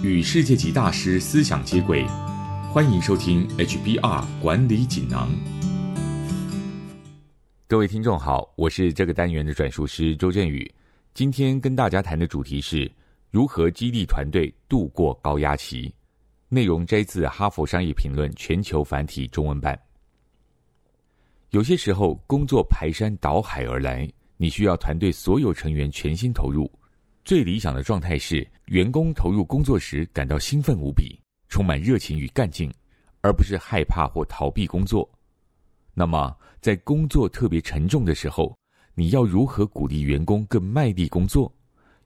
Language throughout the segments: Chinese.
与世界级大师思想接轨，欢迎收听 HBR 管理锦囊。各位听众好，我是这个单元的转述师周振宇。今天跟大家谈的主题是如何激励团队度过高压期。内容摘自《哈佛商业评论》全球繁体中文版。有些时候，工作排山倒海而来，你需要团队所有成员全心投入。最理想的状态是，员工投入工作时感到兴奋无比，充满热情与干劲，而不是害怕或逃避工作。那么，在工作特别沉重的时候，你要如何鼓励员工更卖力工作？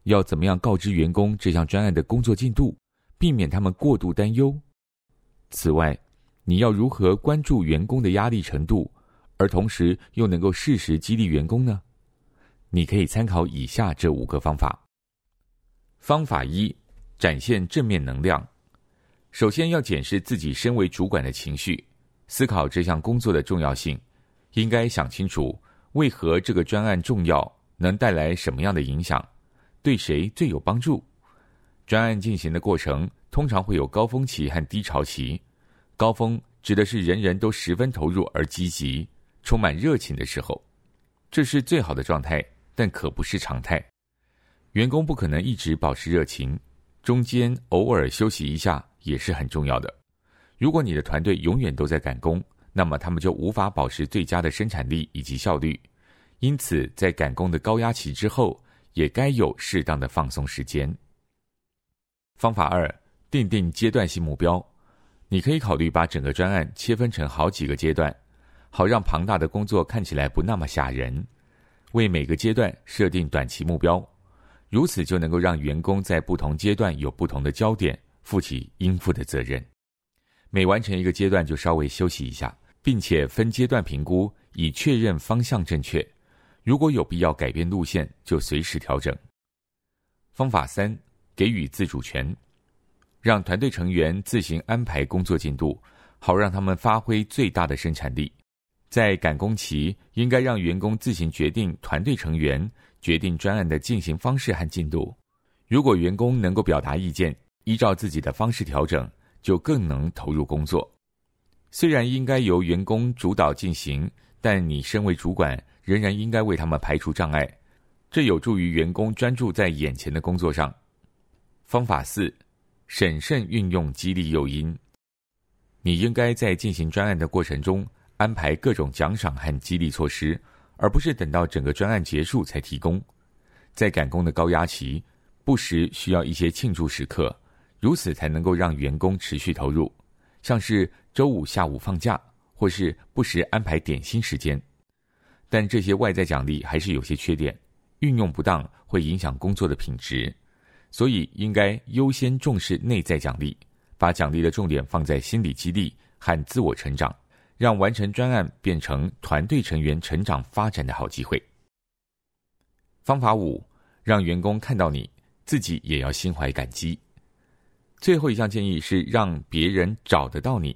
要怎么样告知员工这项专案的工作进度？避免他们过度担忧。此外，你要如何关注员工的压力程度，而同时又能够适时激励员工呢？你可以参考以下这五个方法。方法一：展现正面能量。首先要检视自己身为主管的情绪，思考这项工作的重要性，应该想清楚为何这个专案重要，能带来什么样的影响，对谁最有帮助。专案进行的过程通常会有高峰期和低潮期。高峰指的是人人都十分投入而积极、充满热情的时候，这是最好的状态，但可不是常态。员工不可能一直保持热情，中间偶尔休息一下也是很重要的。如果你的团队永远都在赶工，那么他们就无法保持最佳的生产力以及效率。因此，在赶工的高压期之后，也该有适当的放松时间。方法二：定定阶段性目标。你可以考虑把整个专案切分成好几个阶段，好让庞大的工作看起来不那么吓人。为每个阶段设定短期目标，如此就能够让员工在不同阶段有不同的焦点，负起应负的责任。每完成一个阶段就稍微休息一下，并且分阶段评估，以确认方向正确。如果有必要改变路线，就随时调整。方法三。给予自主权，让团队成员自行安排工作进度，好让他们发挥最大的生产力。在赶工期，应该让员工自行决定团队成员决定专案的进行方式和进度。如果员工能够表达意见，依照自己的方式调整，就更能投入工作。虽然应该由员工主导进行，但你身为主管，仍然应该为他们排除障碍，这有助于员工专注在眼前的工作上。方法四：审慎运用激励诱因。你应该在进行专案的过程中安排各种奖赏和激励措施，而不是等到整个专案结束才提供。在赶工的高压期，不时需要一些庆祝时刻，如此才能够让员工持续投入，像是周五下午放假，或是不时安排点心时间。但这些外在奖励还是有些缺点，运用不当会影响工作的品质。所以，应该优先重视内在奖励，把奖励的重点放在心理激励和自我成长，让完成专案变成团队成员成长发展的好机会。方法五，让员工看到你自己也要心怀感激。最后一项建议是让别人找得到你，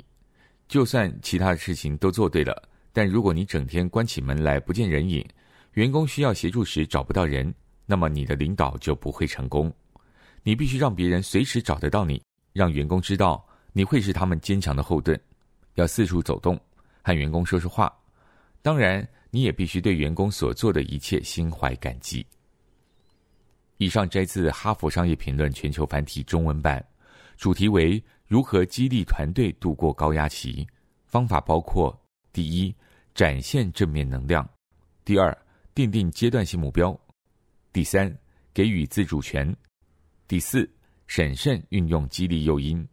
就算其他的事情都做对了，但如果你整天关起门来不见人影，员工需要协助时找不到人，那么你的领导就不会成功。你必须让别人随时找得到你，让员工知道你会是他们坚强的后盾。要四处走动，和员工说说话。当然，你也必须对员工所做的一切心怀感激。以上摘自《哈佛商业评论》全球繁体中文版，主题为如何激励团队度过高压期。方法包括：第一，展现正面能量；第二，定定阶段性目标；第三，给予自主权。第四，审慎运用激励诱因；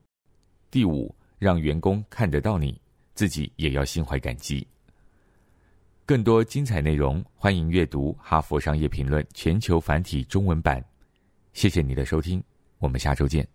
第五，让员工看得到你自己也要心怀感激。更多精彩内容，欢迎阅读《哈佛商业评论》全球繁体中文版。谢谢你的收听，我们下周见。